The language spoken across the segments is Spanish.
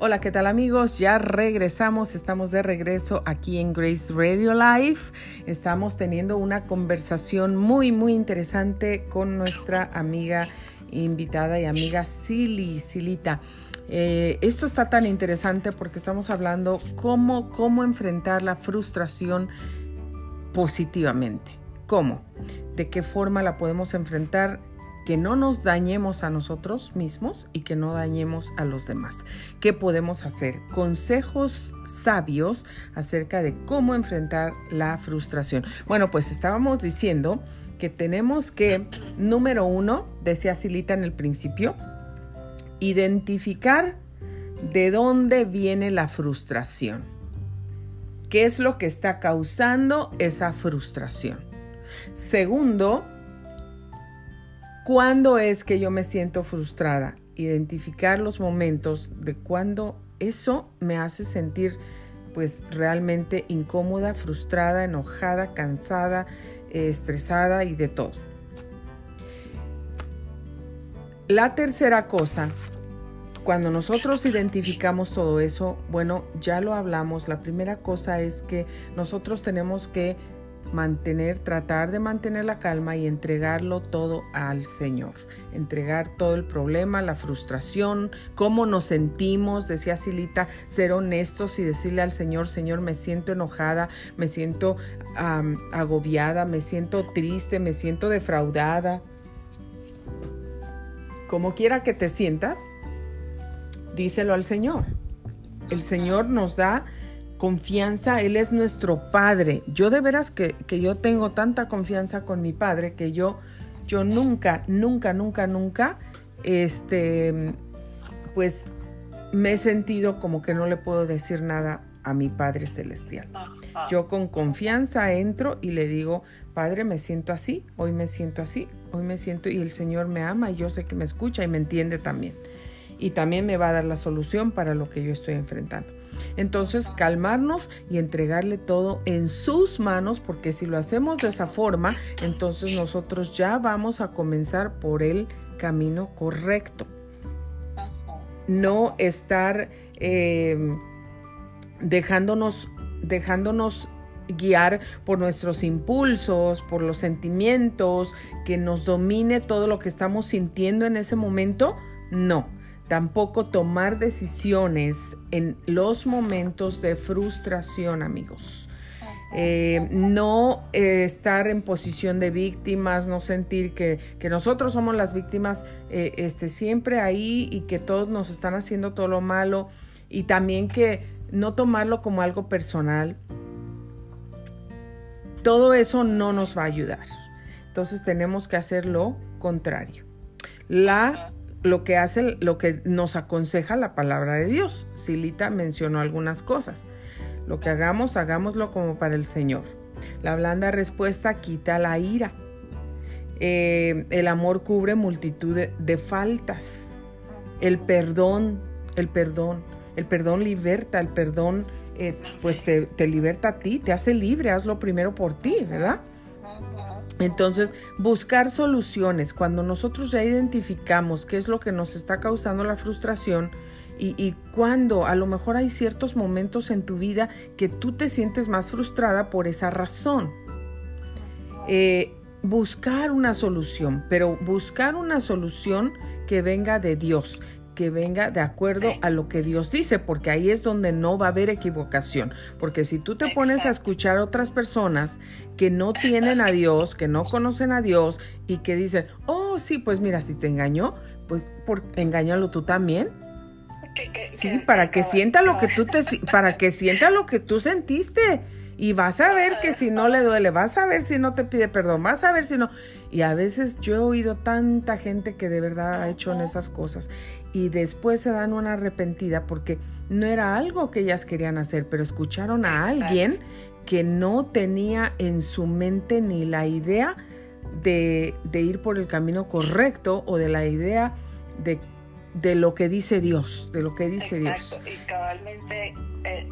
Hola, ¿qué tal amigos? Ya regresamos, estamos de regreso aquí en Grace Radio Live. Estamos teniendo una conversación muy, muy interesante con nuestra amiga invitada y amiga Silly, Silita. Eh, esto está tan interesante porque estamos hablando cómo, cómo enfrentar la frustración positivamente. ¿Cómo? ¿De qué forma la podemos enfrentar que no nos dañemos a nosotros mismos y que no dañemos a los demás. ¿Qué podemos hacer? Consejos sabios acerca de cómo enfrentar la frustración. Bueno, pues estábamos diciendo que tenemos que, número uno, decía Silita en el principio, identificar de dónde viene la frustración. ¿Qué es lo que está causando esa frustración? Segundo, ¿Cuándo es que yo me siento frustrada? Identificar los momentos de cuando eso me hace sentir pues realmente incómoda, frustrada, enojada, cansada, estresada y de todo. La tercera cosa, cuando nosotros identificamos todo eso, bueno, ya lo hablamos, la primera cosa es que nosotros tenemos que mantener, tratar de mantener la calma y entregarlo todo al Señor. Entregar todo el problema, la frustración, cómo nos sentimos, decía Silita, ser honestos y decirle al Señor, Señor, me siento enojada, me siento agobiada, me siento triste, me siento defraudada. Como quiera que te sientas, díselo al Señor. El Señor nos da confianza, Él es nuestro Padre. Yo de veras que, yo tengo tanta confianza con mi Padre que yo, yo nunca, nunca, nunca, nunca, este, pues me he sentido como que no le puedo decir nada a mi Padre Celestial. Yo con confianza entro y le digo, Padre, me siento así, hoy me siento así, hoy me siento y el Señor me ama y yo sé que me escucha y me entiende también. Y también me va a dar la solución para lo que yo estoy enfrentando. Entonces, calmarnos y entregarle todo en sus manos, porque si lo hacemos de esa forma, entonces nosotros ya vamos a comenzar por el camino correcto. No estar em, dejándonos, dejándonos guiar por nuestros impulsos, por los sentimientos, que nos domine todo lo que estamos sintiendo en ese momento. No, Tampoco tomar decisiones en los momentos de frustración, amigos. Eh, no eh, estar en posición de víctimas, no sentir que, nosotros somos las víctimas eh, este, siempre ahí y que todos nos están haciendo todo lo malo y también que no tomarlo como algo personal. Todo eso no nos va a ayudar. Entonces tenemos que hacer lo contrario. La lo que hace, lo que nos aconseja la palabra de Dios. Silita mencionó algunas cosas. Lo que hagamos, hagámoslo como para el Señor. La blanda respuesta quita la ira. Eh, el amor cubre multitud de, faltas. El perdón, el perdón, el perdón liberta, el perdón eh, pues te, te liberta a ti, te hace libre, hazlo primero por ti, ¿verdad? Entonces, buscar soluciones. Cuando nosotros ya identificamos qué es lo que nos está causando la frustración y, cuando a lo mejor hay ciertos momentos en tu vida que tú te sientes más frustrada por esa razón. Eh, buscar una solución, pero buscar una solución que venga de Dios, que venga de acuerdo a lo que Dios dice, porque ahí es donde no va a haber equivocación. Porque si tú te pones a escuchar a otras personas que no tienen a Dios, que no conocen a Dios y que dicen, oh, sí, pues mira, si te engañó, pues por, engáñalo tú también. Sí, para que sienta lo que tú te, para que sienta lo que tú sentiste. Y vas a ver que si no le duele, vas a ver si no te pide perdón, vas a ver si no. Y a veces yo he oído tanta gente que de verdad ha hecho en esas cosas y después se dan una arrepentida porque no era algo que ellas querían hacer, pero escucharon a alguien que no tenía en su mente ni la idea de, de ir por el camino correcto o de la idea de de lo que dice Dios, de lo que dice Exacto. Y cabalmente eh,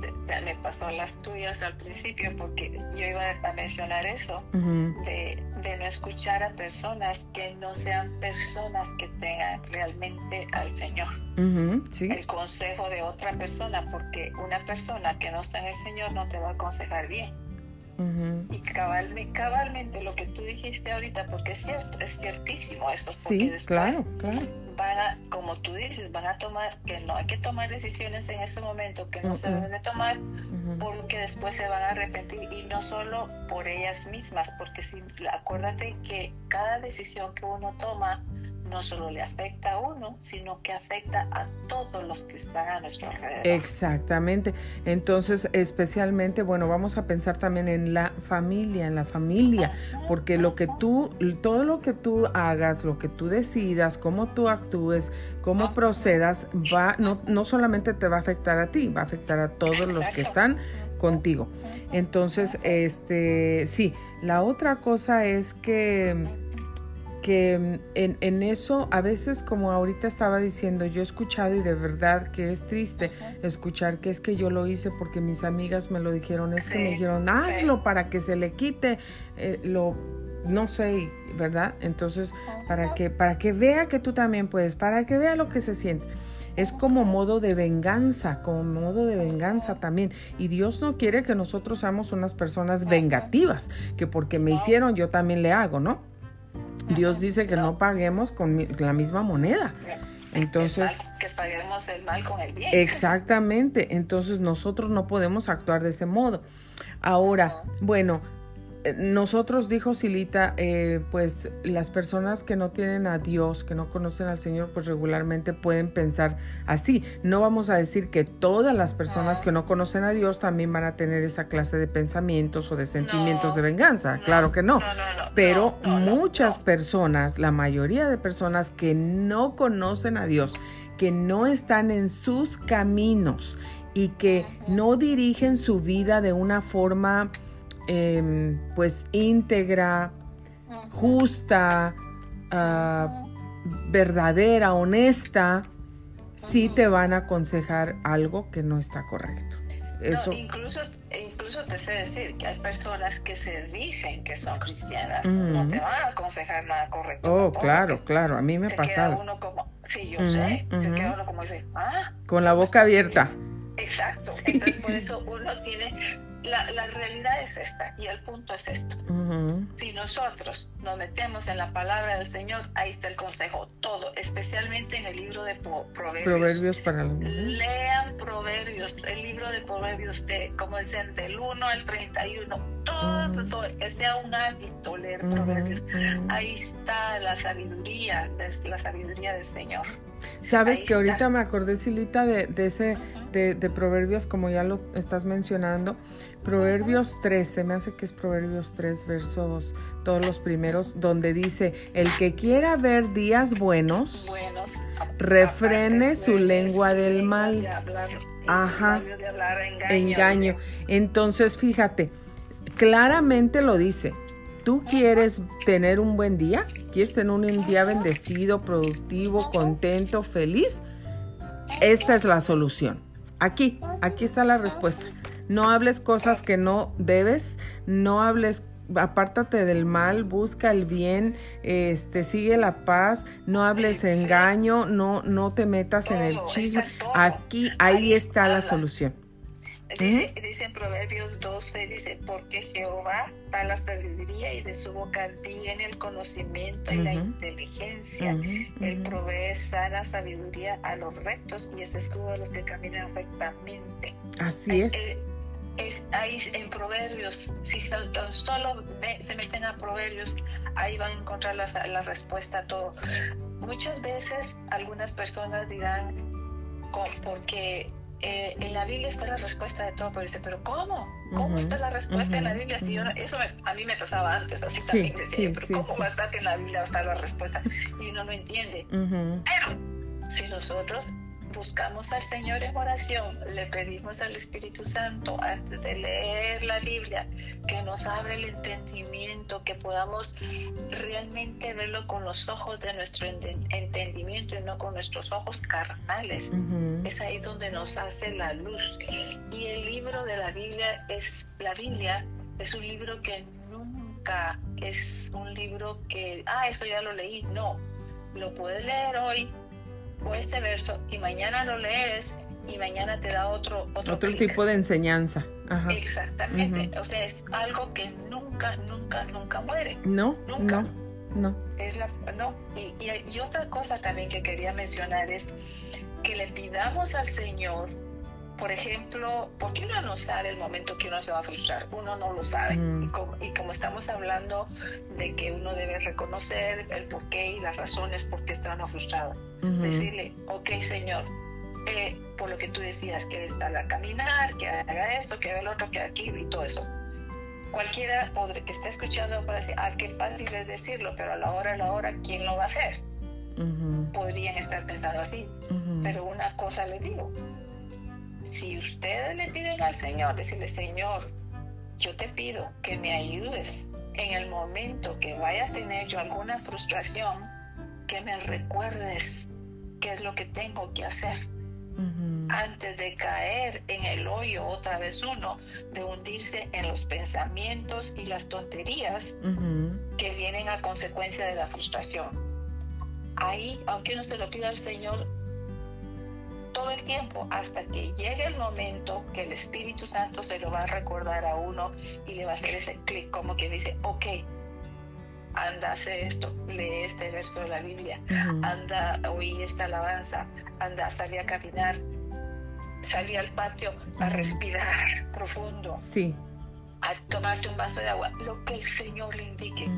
me pasó las tuyas al principio porque yo iba a mencionar eso, de, de, no escuchar a personas que no sean personas que tengan realmente al Señor. El consejo de otra persona, porque una persona que no está en el Señor no te va a aconsejar bien. Y cabalmente lo que tú dijiste ahorita, porque es cierto, es ciertísimo eso. Sí, claro, claro. Van a, como tú dices, van a tomar, que no hay que tomar decisiones en ese momento que no se deben de tomar, porque después se van a arrepentir y no solo por ellas mismas, porque si, acuérdate que cada decisión que uno toma no solo le afecta a uno, sino que afecta a todos los que están a nuestro alrededor. Exactamente. Entonces, especialmente, bueno, vamos a pensar también en la familia, en la familia, porque lo que tú, todo lo que tú hagas, lo que tú decidas, cómo tú actúes, cómo procedas, va, no, no solamente te va a afectar a ti, va a afectar a todos los que están contigo. Entonces, este, sí, la otra cosa es que que mm, en, en, eso a veces como ahorita estaba diciendo, yo he escuchado y de verdad que es triste escuchar que es que yo lo hice porque mis amigas me lo dijeron, es que me dijeron, hazlo para que se le quite eh, lo, no sé, ¿verdad? Entonces, para que, para que vea que tú también puedes, para que vea lo que se siente. Es como modo de venganza, como modo de venganza también. Y Dios no quiere que nosotros seamos unas personas vengativas, que porque me hicieron yo también le hago, ¿no? Dios dice que no paguemos con la misma moneda. Entonces, que paguemos el mal con el bien. Exactamente, entonces nosotros no podemos actuar de ese modo. Ahora, bueno, nosotros, dijo Silita, eh, pues las personas que no tienen a Dios, que no conocen al Señor, pues regularmente pueden pensar así. No vamos a decir que todas las personas que no conocen a Dios también van a tener esa clase de pensamientos o de sentimientos de venganza. claro que no. Pero muchas personas, la mayoría de personas que no conocen a Dios, que no están en sus caminos y que no dirigen su vida de una forma Em, pues íntegra, justa, ah, verdadera, honesta, sí te van a aconsejar algo que no está correcto. Eso. incluso, incluso te sé decir que hay personas que se dicen que son cristianas, no te van a aconsejar nada correcto. Oh, claro, claro, a mí me ha pasado. uno como, sí, yo sé, se queda uno como dice, ah. Con la boca abierta. Exacto, entonces por eso uno tiene la, la, realidad es esta y el punto es esto. Si nosotros nos metemos en la palabra del Señor, ahí está el consejo, todo, especialmente en el libro de Proverbios. Proverbios para Lean Proverbios, el libro de Proverbios, de, como dicen, del 1 al 31, todo, todo, que sea un hábito leer Proverbios. Ahí está la sabiduría, la sabiduría del Señor. Sabes que ahorita me acordé, Silita, de, de ese, de, de Proverbios, como ya lo estás mencionando. Proverbios 13, me hace que es Proverbios 3, versos, todos los primeros, donde dice, el que quiera ver días buenos, refrene su lengua del mal. Ajá, engaño. Entonces, fíjate, claramente lo dice, tú quieres tener un buen día, quieres tener un día bendecido, productivo, contento, feliz, esta es la solución. Aquí, aquí está la respuesta. No hables cosas que no debes, no hables apártate del mal, busca el bien, este, sigue la paz, no hables engaño, no, no te metas en el chisme. Aquí, ahí está la solución. Dice, en Proverbios 12, dice, porque Jehová da la sabiduría y de su boca viene el conocimiento y la inteligencia. Él provee sana sabiduría a los rectos y es escudo a los que caminan rectamente. Así es. Eh, ahí en Proverbios, si solo se meten a Proverbios, ahí van a encontrar la, la respuesta a todo. Muchas veces algunas personas dirán, porque eh, en la Biblia está la respuesta de todo, pero dice, pero ¿cómo? ¿Cómo está la respuesta en la Biblia? Si yo eso a mí me pasaba antes, así también decía, pero ¿cómo va a estar que en la Biblia está la respuesta? Y uno no entiende. Pero si nosotros buscamos al Señor en oración, le pedimos al Espíritu Santo antes de leer la Biblia que nos abra el entendimiento, que podamos realmente verlo con los ojos de nuestro entendimiento y no con nuestros ojos carnales. Es ahí donde nos hace la luz. Y el libro de la Biblia es, la Biblia es un libro que nunca es un libro que, ah, eso ya lo leí. No, lo puedes leer hoy o este verso y mañana lo lees y mañana te da otro otro, tipo de enseñanza. Exactamente. O sea, es algo que nunca, nunca, nunca muere. No, no, no. Es la, no. Y, y otra cosa también que quería mencionar es que le pidamos al Señor por ejemplo, porque uno no sabe el momento que uno se va a frustrar, uno no lo sabe. Mm. Y, como, estamos hablando de que uno debe reconocer el porqué y las razones por qué está uno frustrado, decirle, ok, Señor, eh, por lo que tú decías, que está a caminar, que haga esto, que haga lo otro, que haga aquí y todo eso. Cualquiera podre, que esté escuchando puede decir, ah, qué fácil es decirlo, pero a la hora, a la hora, ¿quién lo va a hacer? Podrían estar pensando así. Pero una cosa les digo, si ustedes le piden al Señor, decirle, Señor, yo te pido que me ayudes en el momento que vaya a tener yo alguna frustración, que me recuerdes qué es lo que tengo que hacer. Antes de caer en el hoyo otra vez uno, de hundirse en los pensamientos y las tonterías que vienen a consecuencia de la frustración. Ahí, aunque uno se lo pida al Señor, todo el tiempo hasta que llegue el momento que el Espíritu Santo se lo va a recordar a uno y le va a hacer ese clic como que dice, ok, anda, hace esto, lee este verso de la Biblia, anda, oí esta alabanza, anda, salí a caminar, salí al patio a respirar profundo. Sí. A tomarte un vaso de agua, lo que el Señor le indique.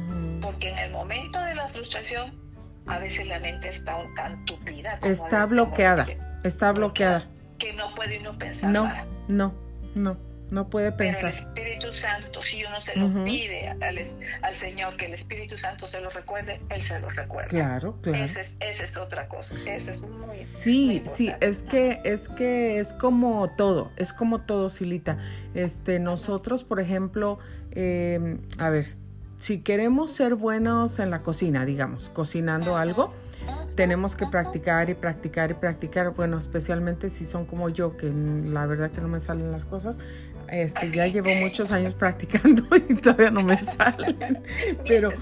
Porque en el momento de la frustración, a veces la mente está tan tupida. está bloqueada, está bloqueada. Que no puede uno pensar. No, no, no, no puede pensar. Pero el Espíritu Santo, si uno se lo pide al, Señor que el Espíritu Santo se lo recuerde, Él se lo recuerda. Claro, claro. Esa es, es otra cosa. Esa es muy. Sí, sí, es que, es que es como todo, es como todo, Silita. Este, nosotros, por ejemplo, eh, a ver, si queremos ser buenos en la cocina, digamos, cocinando algo, tenemos que practicar y practicar y practicar. Bueno, especialmente si son como yo, que la verdad que no me salen las cosas. Este, ya llevo muchos años practicando y todavía no me salen. Pero,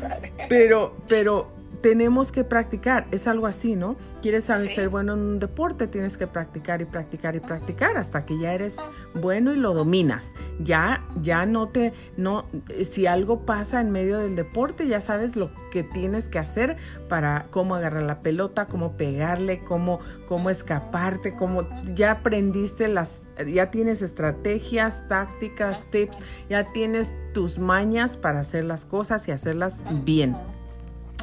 pero, pero tenemos que practicar, es algo así, ¿no? Quieres saber ser bueno en un deporte, tienes que practicar y practicar y practicar hasta que ya eres bueno y lo dominas. Ya, ya no te, no, si algo pasa en medio del deporte, ya sabes lo que tienes que hacer para cómo agarrar la pelota, cómo pegarle, cómo, cómo escaparte, cómo ya aprendiste las, ya tienes estrategias, tácticas, tips, ya tienes tus mañas para hacer las cosas y hacerlas bien.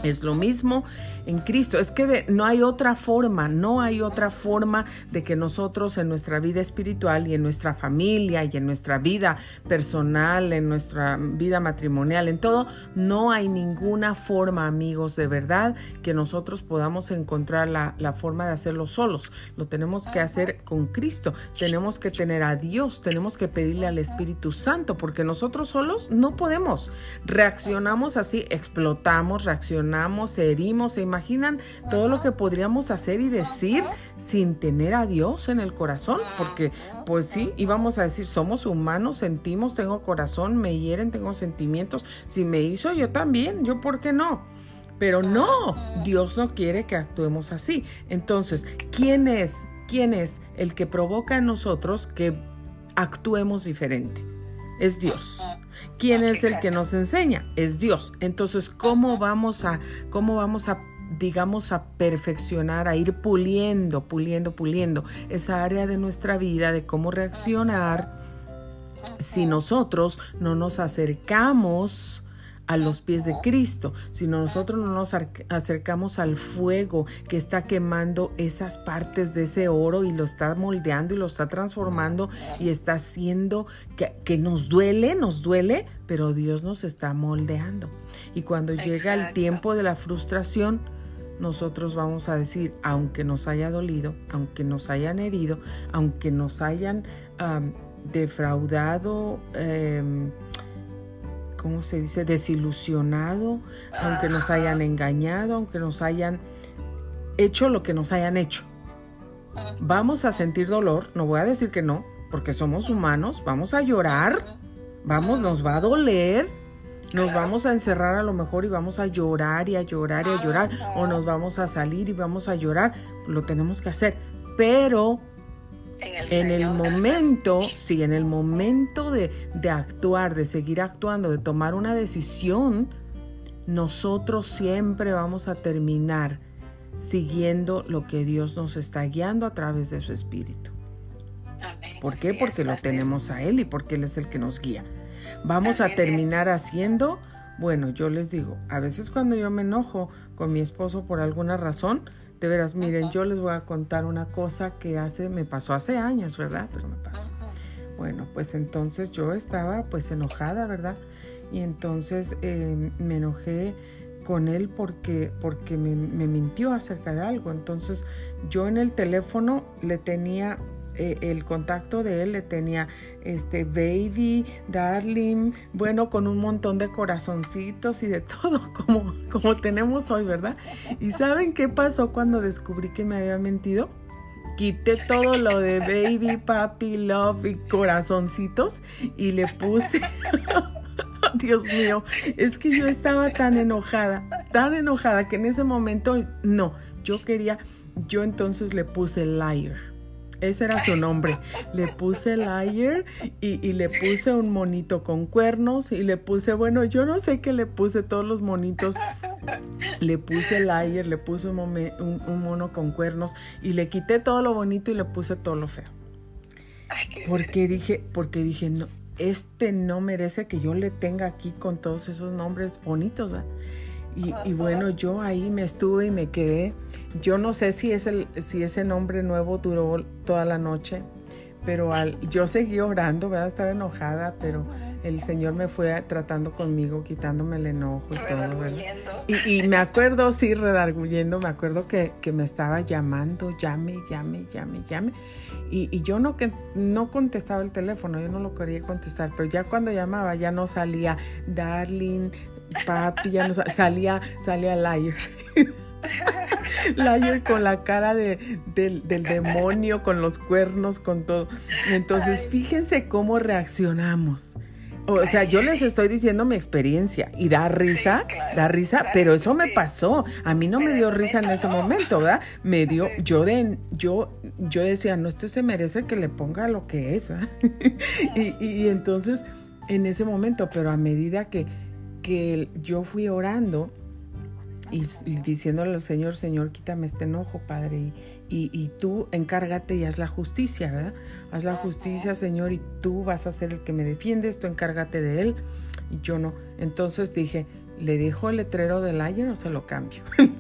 Es lo mismo en Cristo. Es que no hay otra forma, no hay otra forma de que nosotros en nuestra vida espiritual y en nuestra familia y en nuestra vida personal, en nuestra vida matrimonial, en todo, no hay ninguna forma, amigos, de verdad, que nosotros podamos encontrar la, la forma de hacerlo solos. Lo tenemos que hacer con Cristo. Tenemos que tener a Dios, tenemos que pedirle al Espíritu Santo, porque nosotros solos no podemos. Reaccionamos así, explotamos, reaccionamos se herimos, se imaginan todo lo que podríamos hacer y decir sin tener a Dios en el corazón, porque pues sí, íbamos a decir, somos humanos, sentimos, tengo corazón, me hieren, tengo sentimientos, si me hizo yo también, yo por qué no. Pero no, Dios no quiere que actuemos así. Entonces, ¿quién es? ¿Quién es el que provoca en nosotros que actuemos diferente? Es Dios. ¿Quién es el que nos enseña? Es Dios. Entonces, ¿cómo vamos a, cómo vamos a digamos, a perfeccionar, a ir puliendo, puliendo, puliendo esa área de nuestra vida, de cómo reaccionar si nosotros no nos acercamos a los pies de Cristo, si nosotros no nos acercamos al fuego que está quemando esas partes de ese oro y lo está moldeando y lo está transformando y está haciendo que, que nos duele, nos duele, pero Dios nos está moldeando. Y cuando llega el tiempo de la frustración, nosotros vamos a decir, aunque nos haya dolido, aunque nos hayan herido, aunque nos hayan defraudado, em, ¿cómo se dice? Desilusionado, aunque nos hayan engañado, aunque nos hayan hecho lo que nos hayan hecho. Vamos a sentir dolor, no voy a decir que no, porque somos humanos, vamos a llorar, vamos, nos va a doler, nos vamos a encerrar a lo mejor y vamos a llorar y a llorar y a llorar, o nos vamos a salir y vamos a llorar, lo tenemos que hacer, pero en el, momento, sí, en el momento de, de actuar, de seguir actuando, de tomar una decisión, nosotros siempre vamos a terminar siguiendo lo que Dios nos está guiando a través de su Espíritu. ¿Por qué? Porque lo tenemos a Él y porque Él es el que nos guía. Vamos a terminar haciendo, bueno, yo les digo, a veces cuando yo me enojo con mi esposo por alguna razón, de veras, miren, yo les voy a contar una cosa que hace, me pasó hace años, ¿verdad? Pero me pasó. Bueno, pues entonces yo estaba pues enojada, ¿verdad? Y entonces eh, me enojé con él porque, porque me, mintió acerca de algo. Entonces yo en el teléfono le tenía eh, el contacto de él, le tenía este baby, darling, bueno, con un montón de corazoncitos y de todo como, como tenemos hoy, ¿verdad? ¿Y saben qué pasó cuando descubrí que me había mentido? Quité todo lo de baby, papi, love y corazoncitos y le puse Dios mío, es que yo estaba tan enojada, tan enojada que en ese momento no, yo quería, yo entonces le puse liar. Ese era su nombre. Le puse liar y, y, le puse un monito con cuernos y le puse, bueno, yo no sé qué le puse todos los monitos. Le puse liar, le puse un, un mono con cuernos y le quité todo lo bonito y le puse todo lo feo. Porque dije, porque dije, no, este no merece que yo le tenga aquí con todos esos nombres bonitos. Y, y, bueno, yo ahí me estuve y me quedé. Yo no sé si, es el, si ese nombre nuevo duró toda la noche, pero al, yo seguí orando, ¿verdad? Estaba enojada, pero el Señor me fue tratando conmigo, quitándome el enojo y todo, ¿verdad? Y, y, me acuerdo, sí, redarguyendo, me acuerdo que, que me estaba llamando, llame, llame, llame, llame. Y, yo no, que, no contestaba el teléfono, yo no lo quería contestar, pero ya cuando llamaba ya no salía darling, papi, ya no salía, salía liar. liar con la cara de, del, demonio, con los cuernos, con todo. Entonces, fíjense cómo reaccionamos. O sea, yo les estoy diciendo mi experiencia y da risa, da risa, pero eso me pasó. A mí no me dio risa en ese momento, ¿verdad? Me dio, yo de, yo, yo decía, no, este se merece que le ponga lo que es, ¿verdad? y, y, entonces, en ese momento, pero a medida que, que yo fui orando y, y diciéndole al Señor, Señor, quítame este enojo, Padre, y, y, tú encárgate y haz la justicia, ¿verdad? Haz la justicia, Señor, y tú vas a ser el que me defiendes, tú encárgate de él y yo no. Entonces dije, ¿le dejo el letrero del ayer o se lo cambio?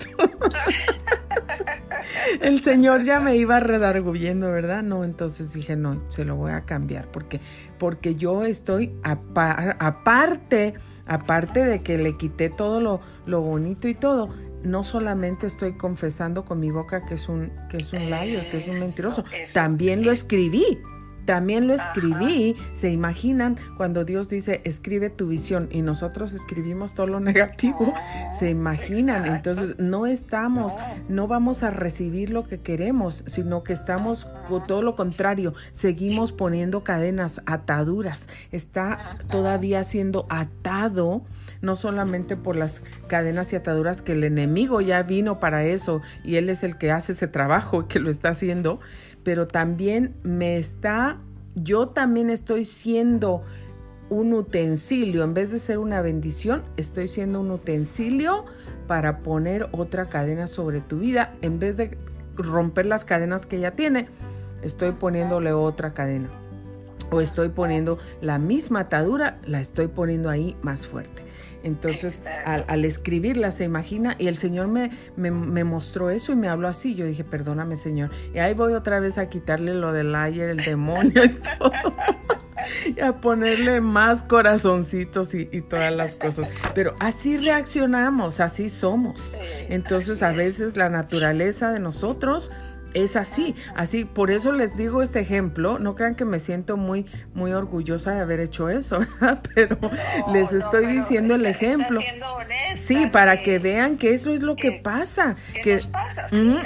el Señor ya me iba redarguyendo, ¿verdad? No, entonces dije, no, se lo voy a cambiar porque, porque yo estoy aparte, aparte de que le quité todo lo, lo bonito y todo, no solamente estoy confesando con mi boca que es un, que es un liar, que es un mentiroso, también lo escribí. También lo escribí, se imaginan cuando Dios dice, escribe tu visión y nosotros escribimos todo lo negativo, se imaginan, entonces no estamos, no. vamos a recibir lo que queremos, sino que estamos con todo lo contrario, seguimos poniendo cadenas, ataduras, está todavía siendo atado no solamente por las cadenas y ataduras que el enemigo ya vino para eso y él es el que hace ese trabajo, que lo está haciendo, pero también me está, yo también estoy siendo un utensilio, en vez de ser una bendición, estoy siendo un utensilio para poner otra cadena sobre tu vida, en vez de romper las cadenas que ella tiene, estoy poniéndole otra cadena. O estoy poniendo la misma atadura, la estoy poniendo ahí más fuerte. Entonces, al, escribirla, se imagina, y el Señor me, me, mostró eso y me habló así. Yo dije, perdóname, Señor. Y ahí voy otra vez a quitarle lo del ayer, el demonio y todo. a ponerle más corazoncitos y, todas las cosas. Pero así reaccionamos, así somos. Entonces a veces la naturaleza de nosotros es así, así, por eso les digo este ejemplo, no crean que me siento muy, muy orgullosa de haber hecho eso, pero les estoy diciendo el ejemplo. sí, para que vean que eso es lo que, pasa. Que,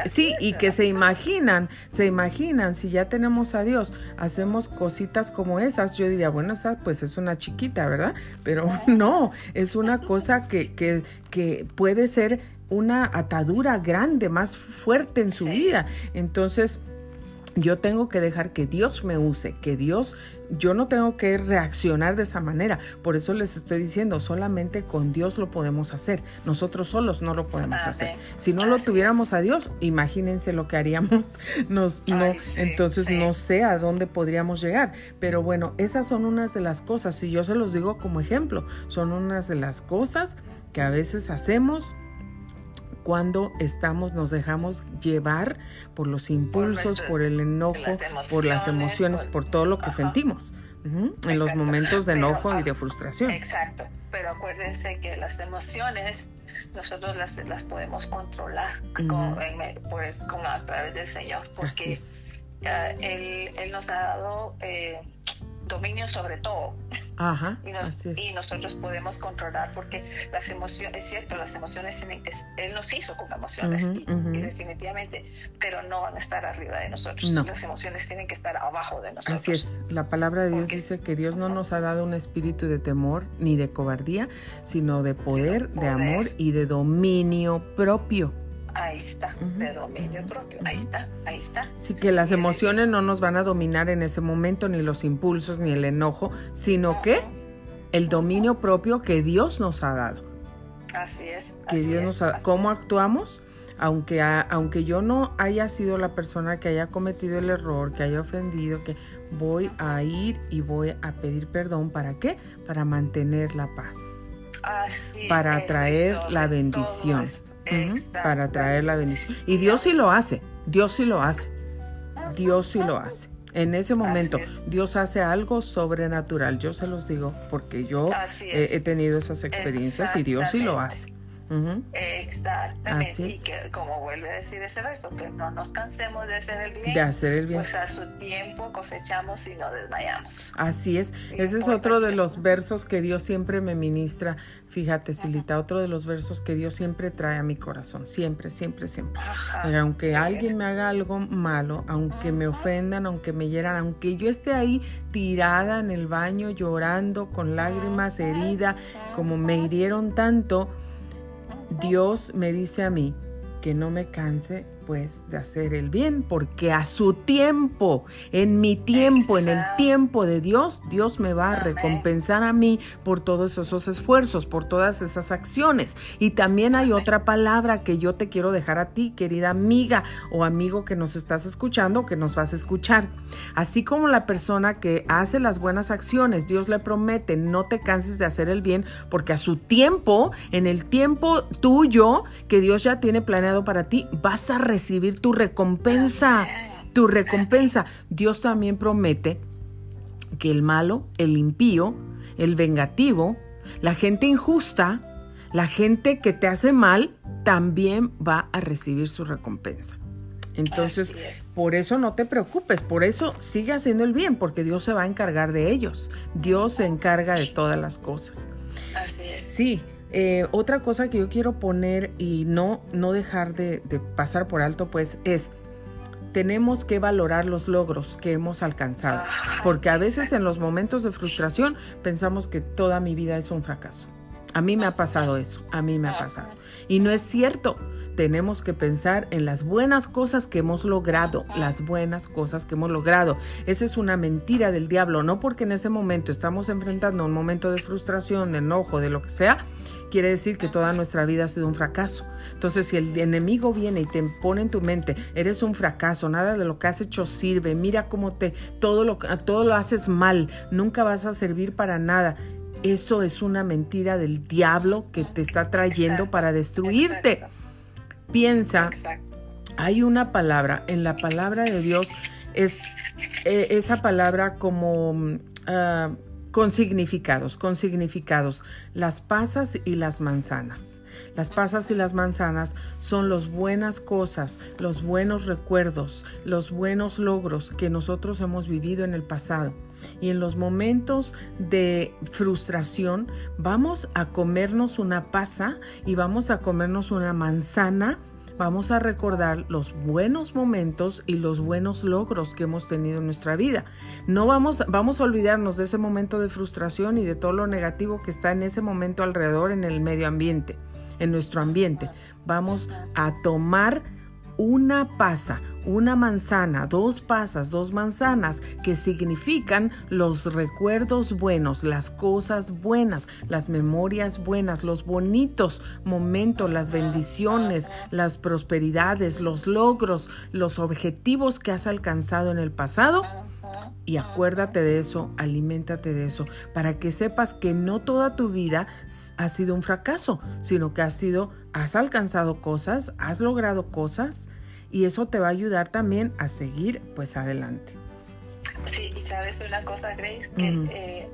sí, y que se imaginan, se imaginan, si ya tenemos a Dios, hacemos cositas como esas, yo diría, bueno, esa pues es una chiquita, ¿verdad? Pero no, es una cosa que, que, que puede ser una atadura grande, más fuerte en su vida. Entonces, yo tengo que dejar que Dios me use, que Dios, yo no tengo que reaccionar de esa manera. Por eso les estoy diciendo, solamente con Dios lo podemos hacer. Nosotros solos no lo podemos hacer. Si no lo tuviéramos a Dios, imagínense lo que haríamos. Nos, no, entonces no sé a dónde podríamos llegar. Pero bueno, esas son unas de las cosas. Si yo se los digo como ejemplo, son unas de las cosas que a veces hacemos cuando estamos, nos dejamos llevar por los impulsos, por, el enojo, por las emociones, por, todo lo que sentimos. en los momentos de enojo y de frustración. Exacto, pero acuérdense que las emociones nosotros las, las podemos controlar con, pues, a través del Señor, porque él, él, nos ha dado eh, dominio sobre todo. Ajá, y, nosotros podemos controlar porque las emociones, es cierto, las emociones Él nos hizo con emociones y, definitivamente, pero no van a estar arriba de nosotros. Las emociones tienen que estar abajo de nosotros. Así es, la palabra de Dios dice que Dios no nos ha dado un espíritu de temor ni de cobardía, sino de poder, de amor y de dominio propio ahí está, de dominio propio, ahí está, ahí está. Sí, que las emociones no nos van a dominar en ese momento, ni los impulsos, ni el enojo, sino que el dominio propio que Dios nos ha dado. Así es. Que Dios nos ha, ¿Cómo actuamos? Aunque, aunque yo no haya sido la persona que haya cometido el error, que haya ofendido, que voy a ir y voy a pedir perdón. ¿Para qué? Para mantener la paz. Así para atraer la bendición para traer la bendición. Y Dios sí lo hace, Dios sí lo hace, Dios sí lo hace. En ese momento Dios hace algo sobrenatural. Yo se los digo porque yo he, tenido esas experiencias y Dios sí lo hace. Exactamente. Y que, como vuelve a decir ese verso, que no nos cansemos de hacer el bien. De hacer el bien. Pues a su tiempo cosechamos y no desmayamos. Así es. Ese es otro de los versos que Dios siempre me ministra. Fíjate, Silita, otro de los versos que Dios siempre trae a mi corazón. Siempre, siempre, siempre. aunque alguien me haga algo malo, aunque me ofendan, aunque me hieran, aunque yo esté ahí tirada en el baño llorando con lágrimas herida, como me hirieron tanto, Dios me dice a mí que no me canse pues de hacer el bien, porque a su tiempo, en mi tiempo, en el tiempo de Dios, Dios me va a recompensar a mí por todos esos esfuerzos, por todas esas acciones. Y también hay otra palabra que yo te quiero dejar a ti, querida amiga o amigo que nos estás escuchando, que nos vas a escuchar. Así como la persona que hace las buenas acciones, Dios le promete, no te canses de hacer el bien, porque a su tiempo, en el tiempo tuyo que Dios ya tiene planeado para ti, vas a recibir recibir tu recompensa, tu recompensa. Dios también promete que el malo, el impío, el vengativo, la gente injusta, la gente que te hace mal, también va a recibir su recompensa. Entonces, por eso no te preocupes, por eso sigue haciendo el bien, porque Dios se va a encargar de ellos. Dios se encarga de todas las cosas. Así es. Sí, eh, otra cosa que yo quiero poner y no, no dejar de, pasar por alto, pues es, tenemos que valorar los logros que hemos alcanzado, porque a veces en los momentos de frustración pensamos que toda mi vida es un fracaso. A mí me ha pasado eso, a mí me ha pasado. Y no es cierto, tenemos que pensar en las buenas cosas que hemos logrado, las buenas cosas que hemos logrado. Esa es una mentira del diablo, no porque en ese momento estamos enfrentando un momento de frustración, de enojo, de lo que sea, quiere decir que toda nuestra vida ha sido un fracaso. Entonces, si el enemigo viene y te pone en tu mente, eres un fracaso, nada de lo que has hecho sirve, mira cómo te todo lo todo lo haces mal, nunca vas a servir para nada. Eso es una mentira del diablo que te está trayendo para destruirte. Piensa, hay una palabra, en la palabra de Dios es eh, esa palabra como ah, con significados, con significados, las pasas y las manzanas. Las pasas y las manzanas son las buenas cosas, los buenos recuerdos, los buenos logros que nosotros hemos vivido en el pasado. Y en los momentos de frustración vamos a comernos una pasa y vamos a comernos una manzana vamos a recordar los buenos momentos y los buenos logros que hemos tenido en nuestra vida. No vamos, vamos a olvidarnos de ese momento de frustración y de todo lo negativo que está en ese momento alrededor en el medio ambiente, en nuestro ambiente. Vamos a tomar una pasa, una manzana, dos pasas, dos manzanas, que significan los recuerdos buenos, las cosas buenas, las memorias buenas, los bonitos momentos, las bendiciones, las prosperidades, los logros, los objetivos que has alcanzado en el pasado. Y acuérdate de eso, aliméntate de eso, para que sepas que no toda tu vida ha sido un fracaso, sino que has sido has alcanzado cosas, has logrado cosas y eso te va a ayudar también a seguir pues adelante. Sí, y sabes una cosa, Grace, que eh,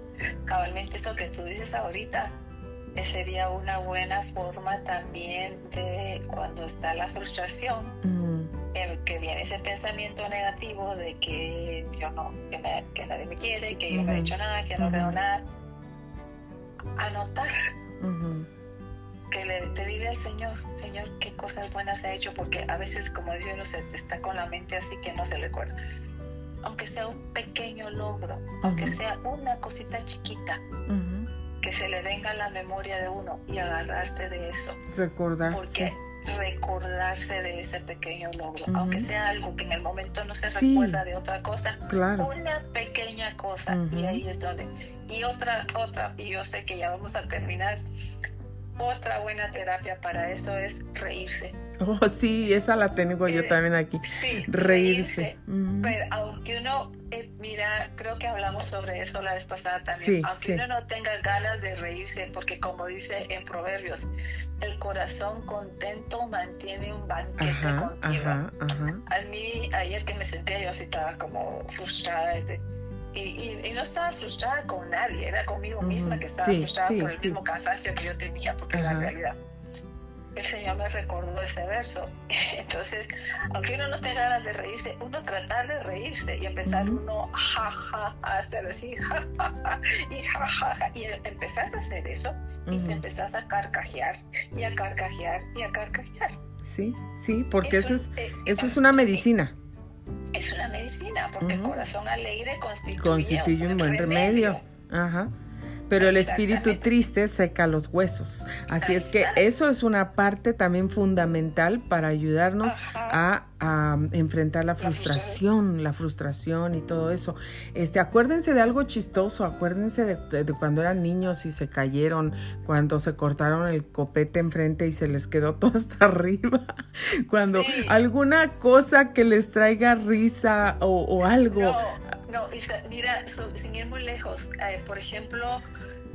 cabalmente eso que tú dices ahorita eh, sería una buena forma también de cuando está la frustración, el que viene ese pensamiento negativo de que yo no, que, nadie me quiere, que yo no he hecho nada, que no veo nada, anotar que le te dile al Señor, Señor, qué cosas buenas ha hecho, porque a veces, como dice uno, se está con la mente así que no se recuerda. Aunque sea un pequeño logro, aunque sea una cosita chiquita, que se le venga a la memoria de uno y agarrarse de eso. Recordarse. Porque recordarse de ese pequeño logro, aunque sea algo que en el momento no se recuerda de otra cosa, claro. una pequeña cosa, y ahí es donde. Y otra, otra, y yo sé que ya vamos a terminar, otra buena terapia para eso es reírse. Oh, sí, esa la tengo yo eh, también aquí. Sí, reírse. Pero aunque uno, eh, mira, creo que hablamos sobre eso la vez pasada también. aunque uno no tenga ganas de reírse, porque como dice en Proverbios, el corazón contento mantiene un banquete contigo. Ajá, ajá. A mí, ayer que me senté, yo así estaba como frustrada. Desde, y, no estaba frustrada con nadie, era conmigo misma que estaba frustrada por el mismo cansancio que yo tenía, porque en la realidad. El Señor me recordó ese verso. Entonces, aunque uno no tenga ganas de reírse, uno tratar de reírse y empezar uno ja, ja, a hacer así, ja, ja, y ja, ja, y empezar a hacer eso y te empezás a carcajear y a carcajear y a carcajear. Sí, sí, porque eso, es, eh, eso es una medicina es una medicina, porque el corazón alegre constituye, un buen remedio. Ajá. Pero el espíritu triste seca los huesos. Así es que eso es una parte también fundamental para ayudarnos a a enfrentar la frustración, la frustración y todo eso. Este, acuérdense de algo chistoso, acuérdense de, cuando eran niños y se cayeron, cuando se cortaron el copete enfrente y se les quedó todo hasta arriba, cuando alguna cosa que les traiga risa o, algo. No, no, mira, sin ir muy lejos, eh, por ejemplo,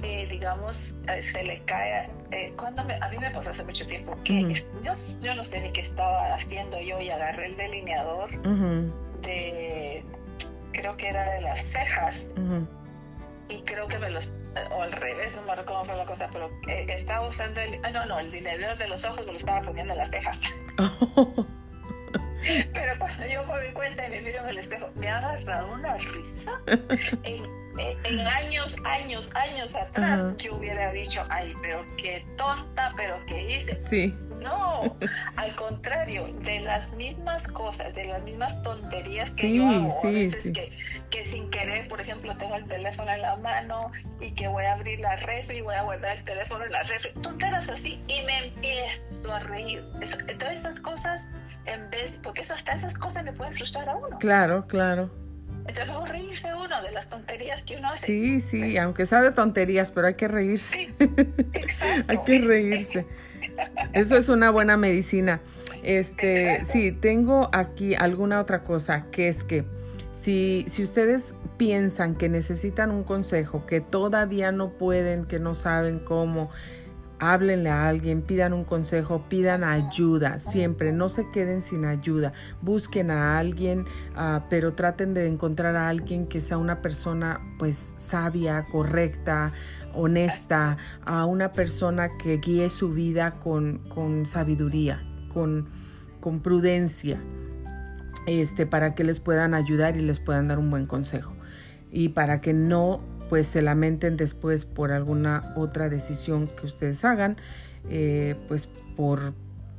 eh, digamos, eh, se le cae, eh, cuando a mí me pasó hace mucho tiempo que yo, yo, no sé ni qué estaba haciendo yo y agarré el delineador de, creo que era de las cejas, y creo que me los, o al revés, no me recuerdo cómo fue la cosa, pero estaba usando el, ah, no, no, el delineador de los ojos me lo estaba poniendo en las cejas. Pero cuando yo me doy cuenta y me miro en el espejo, me ha agarrado una risa. En, años, años, años atrás, yo hubiera dicho, ay, pero qué tonta, pero qué hice. Sí. No, al contrario, de las mismas cosas, de las mismas tonterías que yo hago, sí, sí. Que, que, sin querer, por ejemplo, tengo el teléfono en la mano y que voy a abrir la refri y voy a guardar el teléfono en la refri, tonteras así, y me empiezo a reír. Eso, todas esas cosas en vez, porque eso hasta esas cosas le pueden frustrar a uno. Claro, claro. Entonces luego reírse uno de las tonterías que uno hace. Sí, sí, aunque sea de tonterías, pero hay que reírse. Sí, hay que reírse. Eso es una buena medicina. Este, sí, tengo aquí alguna otra cosa, que es que si, si ustedes piensan que necesitan un consejo, que todavía no pueden, que no saben cómo, háblenle a alguien, pidan un consejo, pidan ayuda, siempre, no se queden sin ayuda, busquen a alguien, ah, pero traten de encontrar a alguien que sea una persona pues sabia, correcta, honesta, a una persona que guíe su vida con, con sabiduría, con, con prudencia, este, para que les puedan ayudar y les puedan dar un buen consejo. Y para que no pues se lamenten después por alguna otra decisión que ustedes hagan, eh, pues por,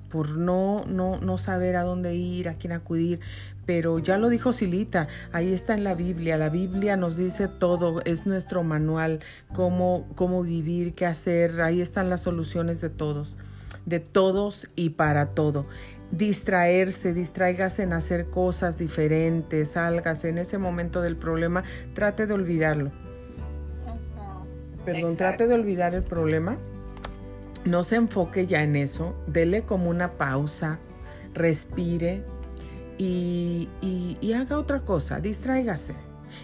por no, no, no saber a dónde ir, a quién acudir. Pero ya lo dijo Silita, ahí está en la Biblia. La Biblia nos dice todo, es nuestro manual, cómo, cómo vivir, qué hacer. Ahí están las soluciones de todos, de todos y para todo distraerse, distráigase en hacer cosas diferentes, sálgase en ese momento del problema, trate de olvidarlo perdón, trate de olvidar el problema, no se enfoque ya en eso, dele como una pausa, respire y, haga otra cosa, distráigase.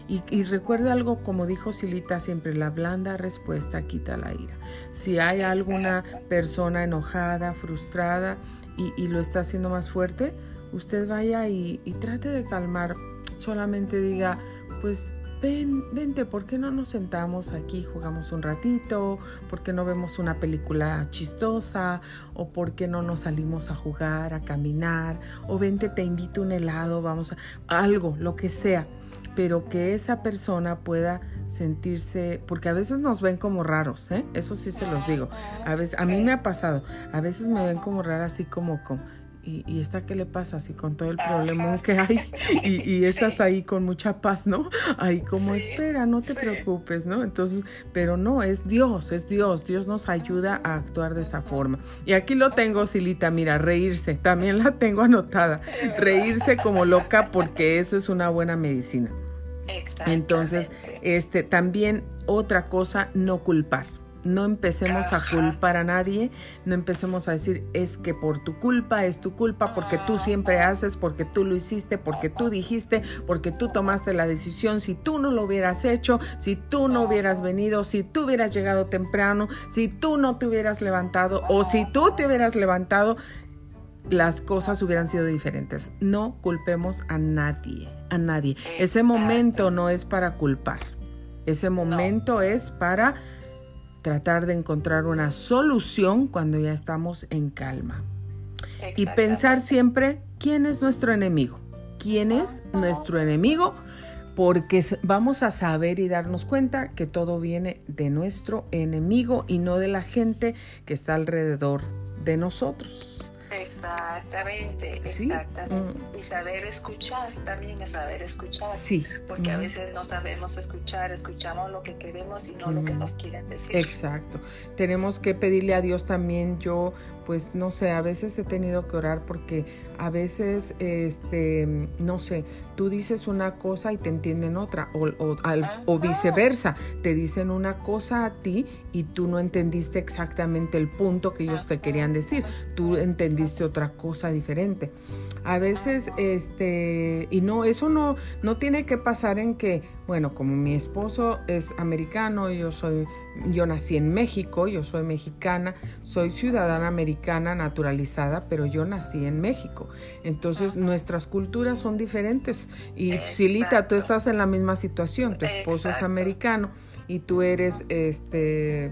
Y, y, recuerde algo, como dijo Silita siempre, la blanda respuesta quita la ira. Si hay alguna persona enojada, frustrada y, lo está haciendo más fuerte, usted vaya y, y trate de calmar. Solamente diga, pues ven, vente, ¿por qué no nos sentamos aquí, jugamos un ratito? ¿Por qué no vemos una película chistosa? ¿O por qué no nos salimos a jugar, a caminar? O vente, te invito un helado, vamos a algo, lo que sea. Pero que esa persona pueda sentirse, porque a veces nos ven como raros, ¿eh? Eso sí se los digo. A veces, a mí me ha pasado, a veces me ven como rara, así como, como y, y esta qué le pasa así con todo el problema que hay y, y esta está ahí con mucha paz, ¿no? Ahí como espera, no te preocupes, ¿no? Entonces, pero no, es Dios, es Dios, Dios nos ayuda a actuar de esa forma. Y aquí lo tengo, Silita, mira, reírse, también la tengo anotada, reírse como loca porque eso es una buena medicina. Entonces, este, también otra cosa, no culpar. No empecemos a culpar a nadie, no empecemos a decir es que por tu culpa, es tu culpa, porque tú siempre haces, porque tú lo hiciste, porque tú dijiste, porque tú tomaste la decisión, si tú no lo hubieras hecho, si tú no hubieras venido, si tú hubieras llegado temprano, si tú no te hubieras levantado o si tú te hubieras levantado, las cosas hubieran sido diferentes. No culpemos a nadie, a nadie. Ese momento no es para culpar. Ese momento es para tratar de encontrar una solución cuando ya estamos en calma. Y pensar siempre quién es nuestro enemigo. ¿Quién es nuestro enemigo? Porque vamos a saber y darnos cuenta que todo viene de nuestro enemigo y no de la gente que está alrededor de nosotros. Exactamente, exactamente. Mm. Y saber escuchar también es saber escuchar. Sí. Porque a mm. veces no sabemos escuchar, escuchamos lo que queremos y no lo que mm. nos quieren decir. Exacto. Tenemos que pedirle a Dios también. Yo, pues no sé, a veces he tenido que orar porque a veces, este, no sé, tú dices una cosa y te entienden otra, o, o, viceversa, te dicen una cosa a ti y tú no entendiste exactamente el punto que ellos te querían decir, tú entendiste otra cosa diferente. A veces, este, y no, eso no, no tiene que pasar en que, bueno, como mi esposo es americano, yo soy yo nací en México, yo soy mexicana, soy ciudadana americana naturalizada, pero yo nací en México. Entonces nuestras culturas son diferentes. Y Silita, tú estás en la misma situación, tu esposo es americano y tú eres este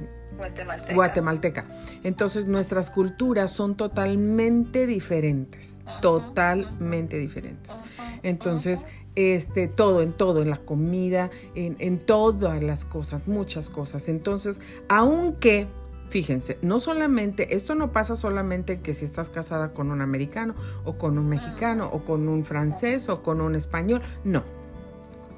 guatemalteca. Entonces nuestras culturas son totalmente diferentes, totalmente diferentes. Entonces, este, todo, en todo, en la comida, en, en todas las cosas, muchas cosas. Entonces, aunque Fíjense, no solamente, esto no pasa solamente que si estás casada con un americano o con un mexicano o con un francés o con un español, no.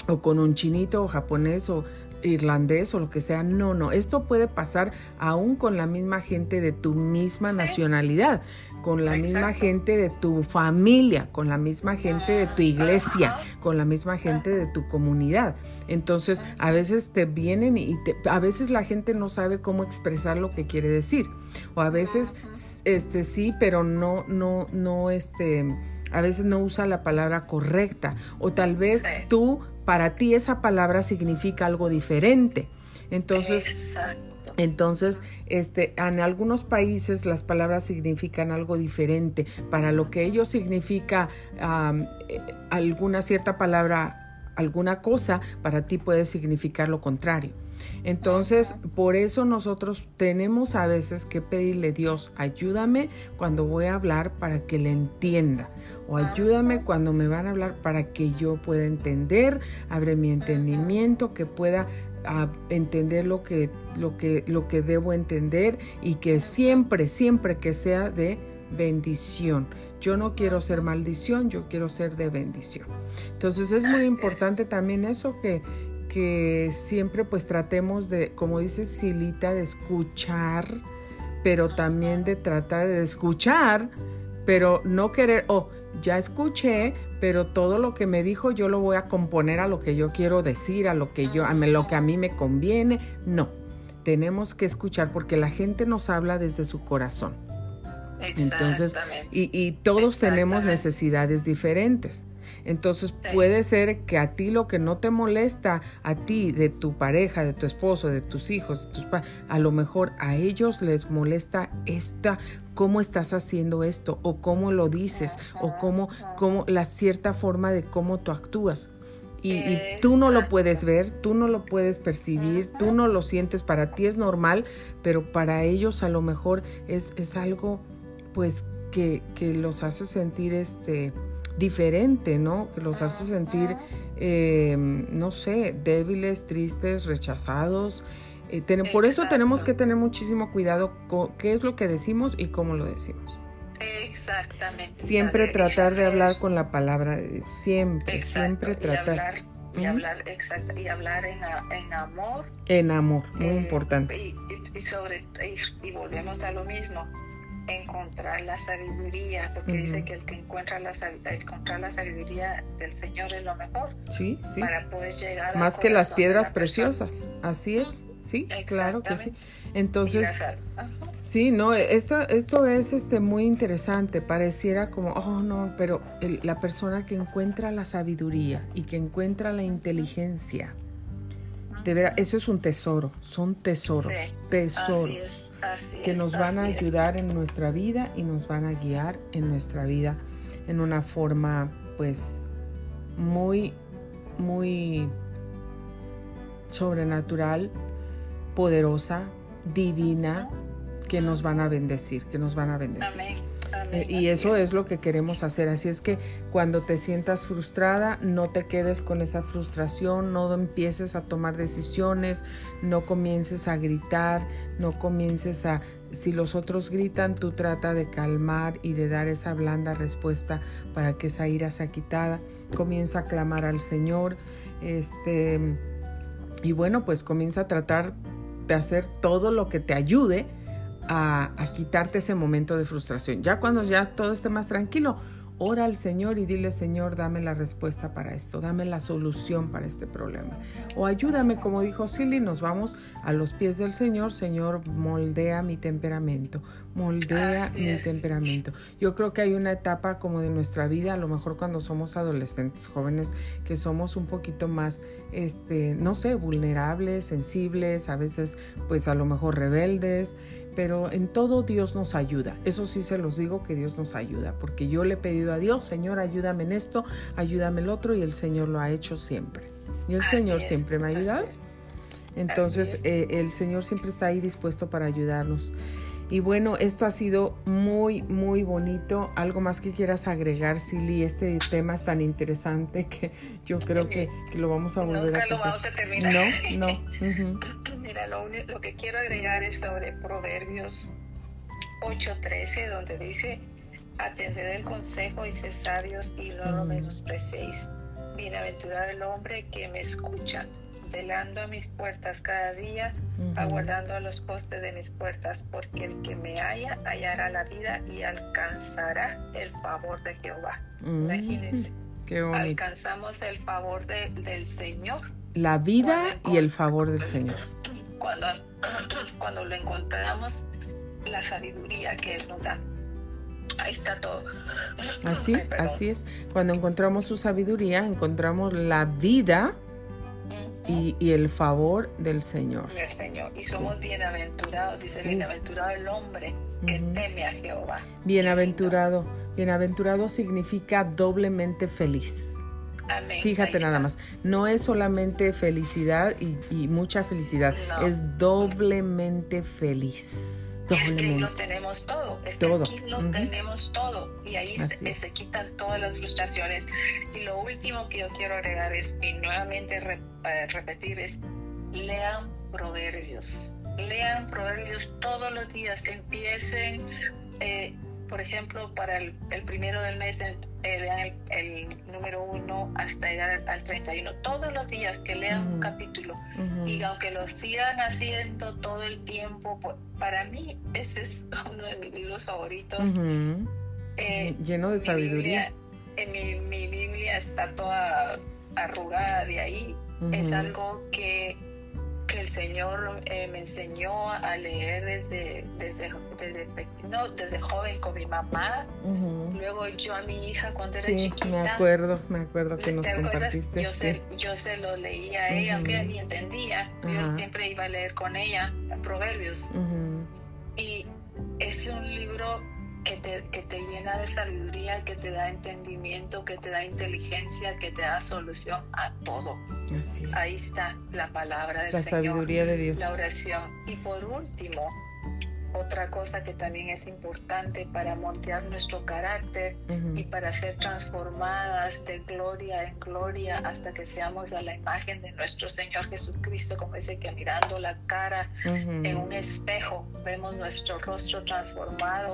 O con un chinito o japonés o irlandés o lo que sea. No, no, esto puede pasar aún con la misma gente de tu misma nacionalidad, con la misma gente de tu familia, con la misma gente de tu iglesia, con la misma gente de tu comunidad. Entonces, a veces te vienen y a veces la gente no sabe cómo expresar lo que quiere decir. O a veces este sí, pero no no no este a veces no usa la palabra correcta o tal vez tú para ti esa palabra significa algo diferente. Entonces, Entonces, este, en algunos países las palabras significan algo diferente. Para lo que ellos significa eh, alguna cierta palabra, alguna cosa, para ti puede significar lo contrario. Entonces, por eso nosotros tenemos a veces que pedirle Dios, ayúdame cuando voy a hablar para que le entienda. O ayúdame cuando me van a hablar para que yo pueda entender, abre mi entendimiento, que pueda ah, entender lo que, lo, que, lo que debo entender y que siempre, siempre que sea de bendición. Yo no quiero ser maldición, yo quiero ser de bendición. Entonces es muy importante también eso que, que siempre pues tratemos de, como dice Silita, de escuchar, pero también de tratar de escuchar, pero no querer, oh, ya escuché, pero todo lo que me dijo yo lo voy a componer a lo que yo quiero decir, a lo que yo, a lo que a mí me conviene. No, tenemos que escuchar porque la gente nos habla desde su corazón. Entonces, y, y todos tenemos necesidades diferentes. Entonces puede ser que a ti lo que no te molesta, a ti, de tu pareja, de tu esposo, de tus hijos, de tus a lo mejor a ellos les molesta esta, cómo estás haciendo esto, o cómo lo dices, o cómo, cómo la cierta forma de cómo tú actúas. Y, y, tú no lo puedes ver, tú no lo puedes percibir, tú no lo sientes, para ti es normal, pero para ellos a lo mejor es, es algo pues que, que los hace sentir este diferente, ¿no? Que los hace sentir, eh, no sé, débiles, tristes, rechazados. Eh, por eso tenemos que tener muchísimo cuidado con qué es lo que decimos y cómo lo decimos. Exactamente. Siempre tratar de hablar con la palabra de Dios. Siempre, siempre tratar. Y hablar, y hablar en, amor. En amor, muy eh, importante. Y, sobre y volvemos a lo mismo encontrar la sabiduría, porque dice que el que encuentra la, encontrar la sabiduría del Señor es lo mejor. Sí, sí. Para poder llegar Más que las piedras preciosas. Así es. Sí, claro que sí. Entonces, sí, no, esto, esto es este, muy interesante. Pareciera como, oh no, pero la persona que encuentra la sabiduría y que encuentra la inteligencia, de verdad, eso es un tesoro, son tesoros, tesoros que nos van a ayudar en nuestra vida y nos van a guiar en nuestra vida en una forma pues muy, muy sobrenatural, poderosa, divina, que nos van a bendecir, que nos van a bendecir. Eh, y eso es lo que queremos hacer. Así es que cuando te sientas frustrada, no te quedes con esa frustración, no empieces a tomar decisiones, no comiences a gritar, no comiences a... Si los otros gritan, tú trata de calmar y de dar esa blanda respuesta para que esa ira sea quitada. Comienza a clamar al Señor. Este, y bueno, pues comienza a tratar de hacer todo lo que te ayude a, quitarte ese momento de frustración. Ya cuando ya todo esté más tranquilo, ora al Señor y dile, Señor, dame la respuesta para esto, dame la solución para este problema. O ayúdame, como dijo Silly, nos vamos a los pies del Señor, Señor, moldea mi temperamento, moldea mi temperamento. Yo creo que hay una etapa como de nuestra vida, a lo mejor cuando somos adolescentes, jóvenes, que somos un poquito más, este, no sé, vulnerables, sensibles, a veces pues a lo mejor rebeldes pero en todo Dios nos ayuda. Eso sí se los digo que Dios nos ayuda, porque yo le he pedido a Dios, Señor, ayúdame en esto, ayúdame el otro, y el Señor lo ha hecho siempre. Y el Señor siempre me ha ayudado. Entonces, eh, el Señor siempre está ahí dispuesto para ayudarnos. Y bueno, esto ha sido muy, muy bonito. Algo más que quieras agregar, Silly. Este tema es tan interesante que yo creo que, lo vamos a volver a tocar. No, no. Mira, lo, lo que quiero agregar es sobre Proverbios 8:13, donde dice: Atended el consejo y sed sabios y no lo menosprecéis. Bienaventurado el hombre que me escucha velando a mis puertas cada día, aguardando a los postes de mis puertas, porque el que me haya hallará la vida y alcanzará el favor de Jehová. Imagínense. Alcanzamos el favor del Señor. La vida y el favor del Señor. Cuando, cuando lo encontramos, la sabiduría que Él nos da. Ahí está todo. Así, así es. Cuando encontramos su sabiduría, encontramos la vida y, y, el favor del Señor. Del Señor. Y somos bienaventurados, dice, bienaventurado el hombre que teme a Jehová. Bienaventurado, bienaventurado significa doblemente feliz. Fíjate nada más, no es solamente felicidad y, mucha felicidad, es doblemente feliz. Doblemente. Es que lo tenemos todo, es todo. aquí lo tenemos todo y ahí se, quitan todas las frustraciones. Y lo último que yo quiero agregar es, y nuevamente repetir, es lean proverbios. Lean proverbios todos los días, empiecen eh, por ejemplo, para el, primero del mes, eh, lean el, número uno hasta llegar al 31. Todos los días que lean un capítulo y aunque lo sigan haciendo todo el tiempo, pues, para mí ese es uno de mis libros favoritos. Eh, Lleno de sabiduría. en mi, mi, Biblia está toda arrugada de ahí. Es algo que el Señor eh, me enseñó a leer desde, desde, desde, no, desde joven con mi mamá. Luego yo a mi hija cuando era chiquita. Me acuerdo, me acuerdo que nos compartiste. Yo, se, yo se lo leía a ella, aunque ella ni entendía. Yo siempre iba a leer con ella Proverbios. Y es un libro que te, que te llena de sabiduría, que te da entendimiento, que te da inteligencia, que te da solución a todo. Así Ahí está la palabra del la sabiduría de Dios. La oración. Y por último, otra cosa que también es importante para moldear nuestro carácter y para ser transformadas de gloria en gloria hasta que seamos a la imagen de nuestro Señor Jesucristo, como dice que mirando la cara en un espejo vemos nuestro rostro transformado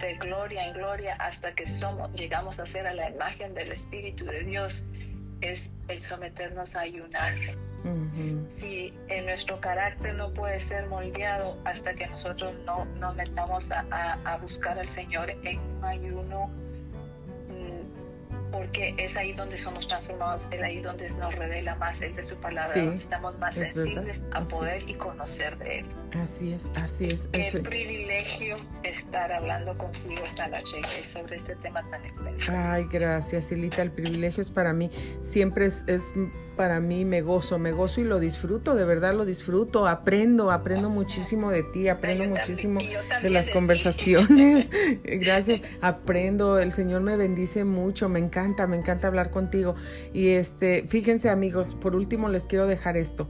de gloria en gloria hasta que somos, llegamos a ser a la imagen del Espíritu de Dios, es el someternos a ayunar. Si en nuestro carácter no puede ser moldeado hasta que nosotros no nos metamos a, a buscar al Señor en un ayuno porque es ahí donde somos transformados, es ahí donde nos revela más Él de su palabra, donde estamos más sensibles a poder y conocer de Él. Así es, así es. Qué privilegio estar hablando contigo esta noche sobre este tema tan extenso. Ay, gracias, Silita, el privilegio es para mí, siempre es, es para mí, me gozo, me gozo y lo disfruto, de verdad lo disfruto, aprendo, aprendo muchísimo de ti, aprendo muchísimo de las conversaciones, gracias, aprendo, el Señor me bendice mucho, me encanta me encanta hablar contigo. Y este, fíjense amigos, por último les quiero dejar esto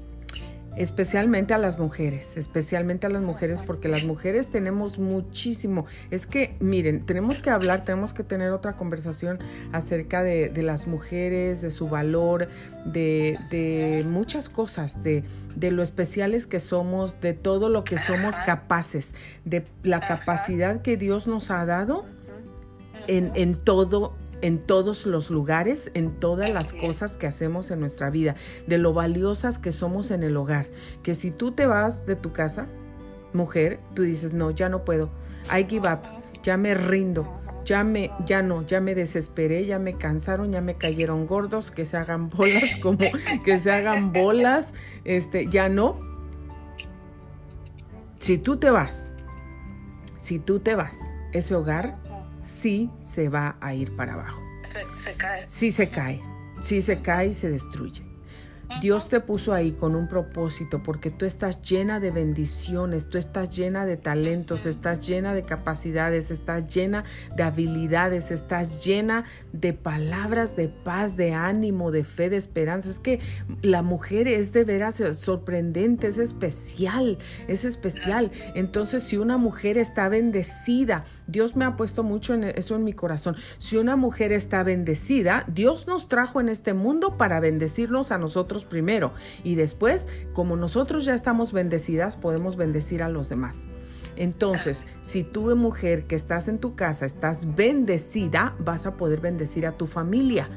especialmente a las mujeres, especialmente a las mujeres, porque las mujeres tenemos muchísimo. Es que, miren, tenemos que hablar, tenemos que tener otra conversación acerca de, las mujeres, de su valor, de, de muchas cosas, de, de, lo especiales que somos, de todo lo que somos capaces, de la capacidad que Dios nos ha dado en, en todo en todos los lugares, en todas las cosas que hacemos en nuestra vida, de lo valiosas que somos en el hogar. Que si tú te vas de tu casa, mujer, tú dices, no, ya no puedo, I give up, ya me rindo, ya me, ya no, ya me desesperé, ya me cansaron, ya me cayeron gordos, que se hagan bolas, como que se hagan bolas, este, ya no. Si tú te vas, si tú te vas, ese hogar sí se va a ir para abajo. Se, cae. Sí se cae, sí se cae y se destruye. Dios te puso ahí con un propósito porque tú estás llena de bendiciones, tú estás llena de talentos, estás llena de capacidades, estás llena de habilidades, estás llena de palabras de paz, de ánimo, de fe, de esperanza. Es que la mujer es de veras sorprendente, es especial, es especial. Entonces, si una mujer está bendecida, Dios me ha puesto mucho en eso en mi corazón. Si una mujer está bendecida, Dios nos trajo en este mundo para bendecirnos a nosotros primero y después, como nosotros ya estamos bendecidas, podemos bendecir a los demás. Entonces, si tú, mujer que estás en tu casa, estás bendecida, vas a poder bendecir a tu familia.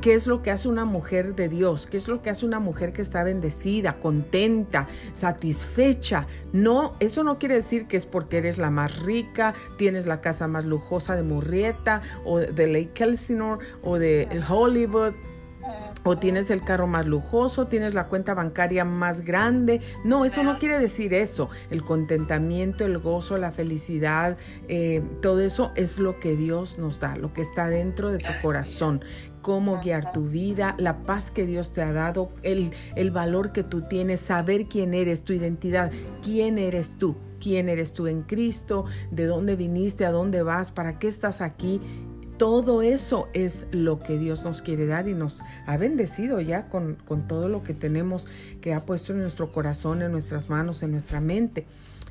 ¿Qué es lo que hace una mujer de Dios? ¿Qué es lo que hace una mujer que está bendecida, contenta, satisfecha? No, eso no quiere decir que es porque eres la más rica, tienes la casa más lujosa de Murrieta o de Lake Elsinore o de Hollywood o tienes el carro más lujoso, tienes la cuenta bancaria más grande. No, eso no quiere decir eso. El contentamiento, el gozo, la felicidad, eh, todo eso es lo que Dios nos da, lo que está dentro de tu corazón. Cómo guiar tu vida, la paz que Dios te ha dado, el, el valor que tú tienes, saber quién eres, tu identidad, quién eres tú quién eres tú en Cristo, de dónde viniste, a dónde vas, para qué estás aquí todo eso es lo que Dios nos quiere dar y nos ha bendecido ya con, todo lo que tenemos que ha puesto en nuestro corazón, en nuestras manos, en nuestra mente.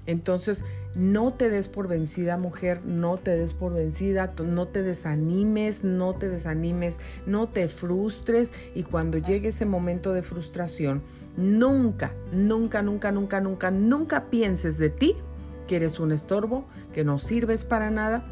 Entonces, no te des por vencida, mujer, no te des por vencida, no te desanimes, no te desanimes, no te frustres y cuando llegue ese momento de frustración, nunca, nunca, nunca, nunca, nunca, nunca pienses de ti que eres un estorbo, que no sirves para nada,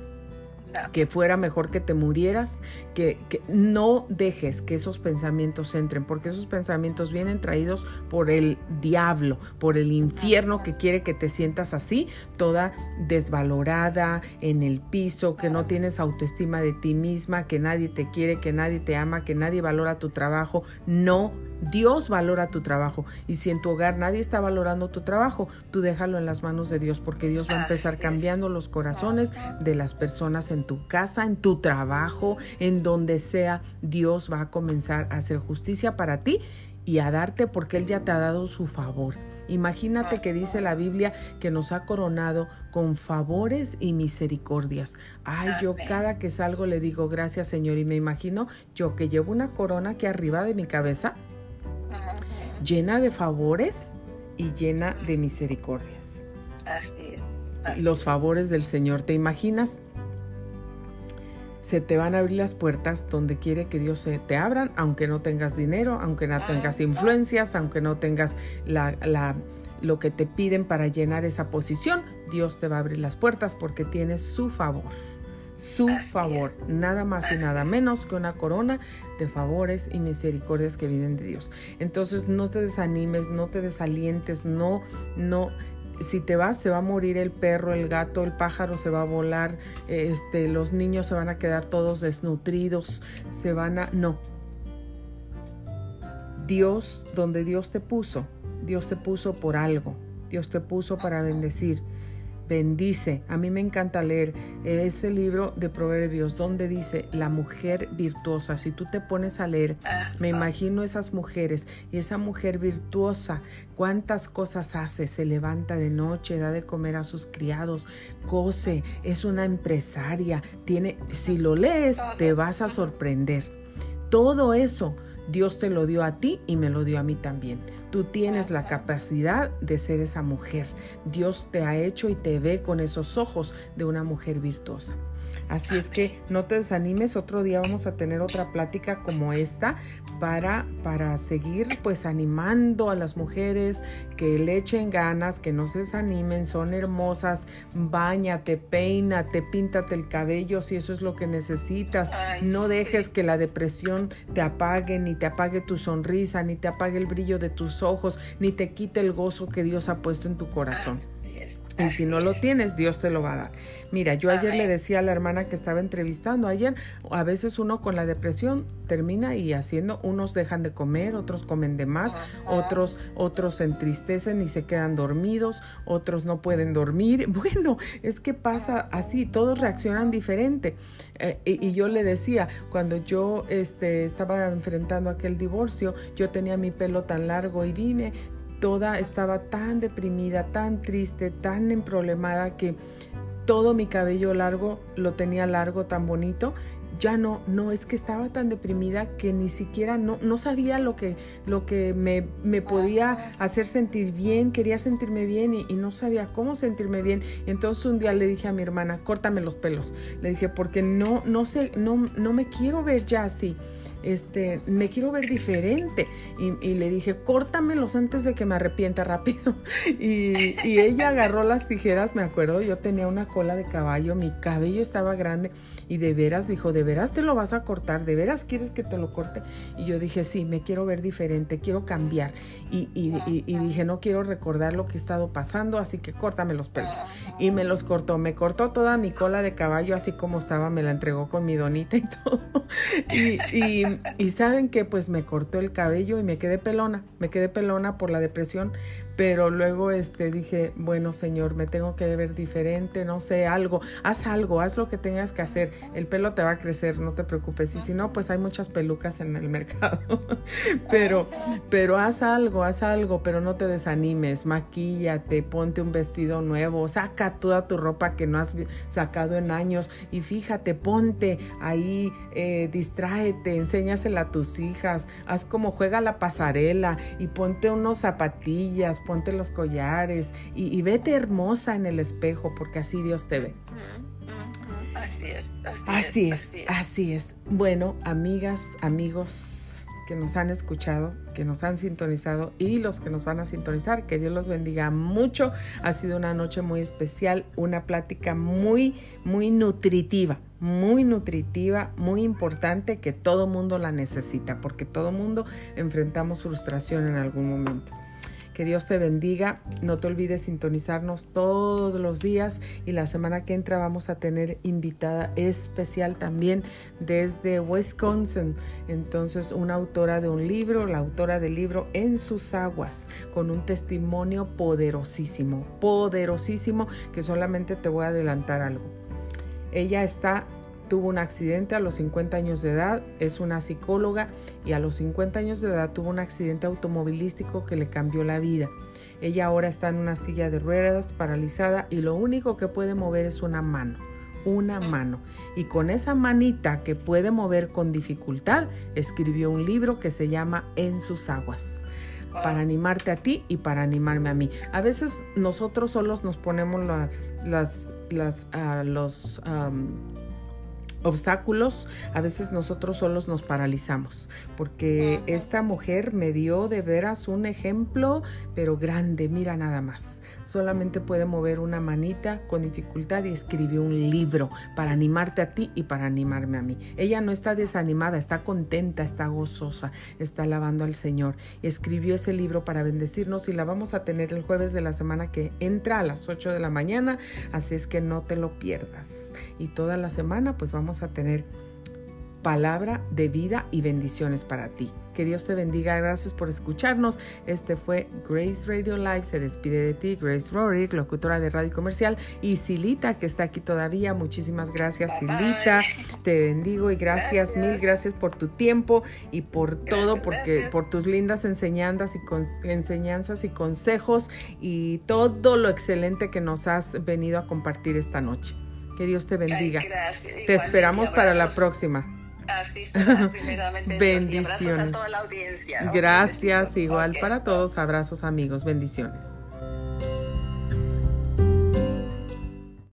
que fuera mejor que te murieras, que, no dejes que esos pensamientos entren, porque esos pensamientos vienen traídos por el diablo, por el infierno que quiere que te sientas así, toda desvalorada en el piso, que no tienes autoestima de ti misma, que nadie te quiere, que nadie te ama, que nadie valora tu trabajo. No Dios valora tu trabajo. Y si en tu hogar nadie está valorando tu trabajo, tú déjalo en las manos de Dios porque Dios va a empezar cambiando los corazones de las personas en tu casa, en tu trabajo, en donde sea. Dios va a comenzar a hacer justicia para ti y a darte porque Él ya te ha dado su favor. Imagínate que dice la Biblia que nos ha coronado con favores y misericordias. Ay, yo cada que salgo le digo gracias Señor y me imagino yo que llevo una corona aquí arriba de mi cabeza llena de favores y llena de misericordias. Así es. Los favores del Señor, ¿te imaginas? Se te van a abrir las puertas donde quiere que Dios se te abran, aunque no tengas dinero, aunque no tengas influencias, aunque no tengas la, la, lo que te piden para llenar esa posición. Dios te va a abrir las puertas porque tienes su favor su favor, nada más y nada menos que una corona de favores y misericordias que vienen de Dios. Entonces no te desanimes, no te desalientes, no, no, si te vas se va a morir el perro, el gato, el pájaro se va a volar, este, los niños se van a quedar todos desnutridos, se van a, no. Dios, donde Dios te puso, Dios te puso por algo, Dios te puso para bendecir bendice. A mí me encanta leer ese libro de Proverbios donde dice la mujer virtuosa. Si tú te pones a leer, me imagino esas mujeres y esa mujer virtuosa, cuántas cosas hace, se levanta de noche, da de comer a sus criados, cose, es una empresaria, tiene, si lo lees, te vas a sorprender. Todo eso Dios te lo dio a ti y me lo dio a mí también. Tú tienes la capacidad de ser esa mujer. Dios te ha hecho y te ve con esos ojos de una mujer virtuosa. Así es que no te desanimes, otro día vamos a tener otra plática como esta para, para seguir pues animando a las mujeres que le echen ganas, que no se desanimen, son hermosas, bañate, peínate, píntate el cabello si eso es lo que necesitas. no dejes que la depresión te apague, ni te apague tu sonrisa, ni te apague el brillo de tus ojos, ni te quite el gozo que Dios ha puesto en tu corazón. Y si no lo tienes, Dios te lo va a dar. Mira, yo ayer le decía a la hermana que estaba entrevistando, ayer a veces uno con la depresión termina y haciendo, unos dejan de comer, otros comen de más, otros, otros se entristecen y se quedan dormidos, otros no pueden dormir. Bueno, es que pasa así, todos reaccionan diferente. Eh, y, y, yo le decía, cuando yo este, estaba enfrentando aquel divorcio, yo tenía mi pelo tan largo y vine toda estaba tan deprimida, tan triste, tan emproblemada que todo mi cabello largo lo tenía largo, tan bonito. Ya no, no, es que estaba tan deprimida que ni siquiera no, no sabía lo que, lo que me, me podía hacer sentir bien, quería sentirme bien y, no sabía cómo sentirme bien. Entonces un día le dije a mi hermana, córtame los pelos. Le dije, porque no, no sé, no, no me quiero ver ya así este, me quiero ver diferente. Y, le dije, córtamelos antes de que me arrepienta rápido. Y, ella agarró las tijeras, me acuerdo, yo tenía una cola de caballo, mi cabello estaba grande y de veras dijo, ¿de veras te lo vas a cortar? ¿De veras quieres que te lo corte? Y yo dije, sí, me quiero ver diferente, quiero cambiar. Y, y dije, no quiero recordar lo que he estado pasando, así que córtame los pelos. Y me los cortó, me cortó toda mi cola de caballo así como estaba, me la entregó con mi donita y todo. y y saben que pues me cortó el cabello y me quedé pelona, me quedé pelona por la depresión, pero luego este dije, bueno, Señor, me tengo que ver diferente, no sé, algo, haz algo, haz lo que tengas que hacer. El pelo te va a crecer, no te preocupes. Y si no, pues hay muchas pelucas en el mercado. pero pero haz algo, haz algo, pero no te desanimes, maquíllate, ponte un vestido nuevo, saca toda tu ropa que no has sacado en años y fíjate, ponte ahí, eh, distráete, enséñasela a tus hijas, haz como juega la pasarela y ponte unos zapatillas, ponte los collares y, vete hermosa en el espejo porque así Dios te ve. Así es, así, es, así es. Bueno, amigas, amigos que nos han escuchado, que nos han sintonizado y los que nos van a sintonizar, que Dios los bendiga mucho. Ha sido una noche muy especial, una plática muy, muy nutritiva, muy nutritiva, muy importante que todo mundo la necesita, porque todo mundo enfrentamos frustración en algún momento. Que Dios te bendiga. No te olvides sintonizarnos todos los días y la semana que entra vamos a tener invitada especial también desde Wisconsin. Entonces, una autora de un libro, la autora del libro En sus aguas, con un testimonio poderosísimo, poderosísimo, que solamente te voy a adelantar algo. Ella está tuvo un accidente a los 50 años de edad, es una psicóloga y a los 50 años de edad tuvo un accidente automovilístico que le cambió la vida. Ella ahora está en una silla de ruedas paralizada y lo único que puede mover es una mano, una mano. Y con esa manita que puede mover con dificultad, escribió un libro que se llama En sus aguas para animarte a ti y para animarme a mí. A veces nosotros solos nos ponemos las, las, ah, los obstáculos, a veces nosotros solos nos paralizamos, porque esta mujer me dio de veras un ejemplo, pero grande, mira nada más solamente puede mover una manita con dificultad y escribió un libro para animarte a ti y para animarme a mí. Ella no está desanimada, está contenta, está gozosa, está alabando al Señor. Escribió ese libro para bendecirnos y la vamos a tener el jueves de la semana que entra a las 8 de la mañana, así es que no te lo pierdas. Y toda la semana pues vamos a tener palabra de vida y bendiciones para ti. Que Dios te bendiga. Gracias por escucharnos. Este fue Grace Radio Live. Se despide de ti, Grace Rorick, locutora de Radio Comercial, y Silita, que está aquí todavía. Muchísimas gracias, Silita. Te bendigo y gracias, mil gracias por tu tiempo y por todo, porque por tus lindas enseñanzas y enseñanzas y consejos y todo lo excelente que nos has venido a compartir esta noche. Que Dios te bendiga. Te esperamos para la próxima. Así será, Bendiciones. a toda la audiencia. Gracias, igual para todos. Abrazos amigos, bendiciones.